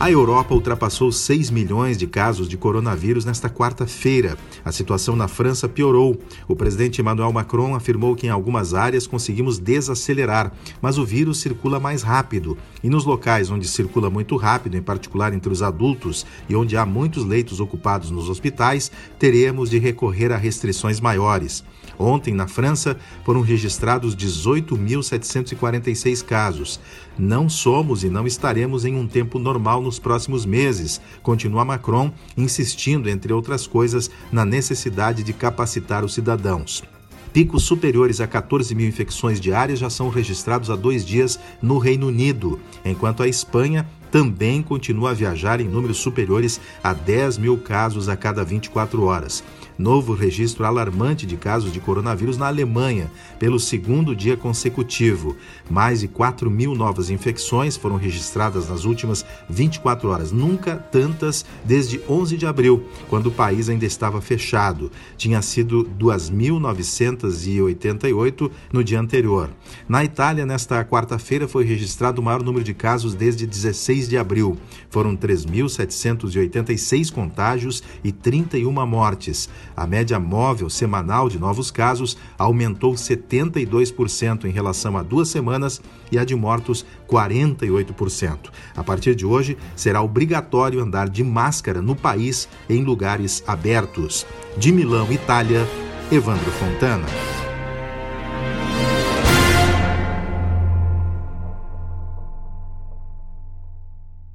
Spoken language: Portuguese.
A Europa ultrapassou 6 milhões de casos de coronavírus nesta quarta-feira. A situação na França piorou. O presidente Emmanuel Macron afirmou que em algumas áreas conseguimos desacelerar, mas o vírus circula mais rápido. E nos locais onde circula muito rápido, em particular entre os adultos e onde há muitos leitos ocupados nos hospitais, teremos de recorrer a restrições maiores. Ontem, na França, foram registrados 18.746 casos. Não somos e não estaremos em um tempo normal nos próximos meses, continua Macron, insistindo, entre outras coisas, na necessidade de capacitar os cidadãos. Picos superiores a 14 mil infecções diárias já são registrados há dois dias no Reino Unido, enquanto a Espanha também continua a viajar em números superiores a 10 mil casos a cada 24 horas. Novo registro alarmante de casos de coronavírus na Alemanha, pelo segundo dia consecutivo. Mais de 4 mil novas infecções foram registradas nas últimas 24 horas, nunca tantas desde 11 de abril, quando o país ainda estava fechado. Tinha sido 2.988 no dia anterior. Na Itália, nesta quarta-feira, foi registrado o maior número de casos desde 16 de abril. Foram 3.786 contágios e 31 mortes. A média móvel semanal de novos casos aumentou 72% em relação a duas semanas e a de mortos 48%. A partir de hoje, será obrigatório andar de máscara no país em lugares abertos. De Milão, Itália, Evandro Fontana.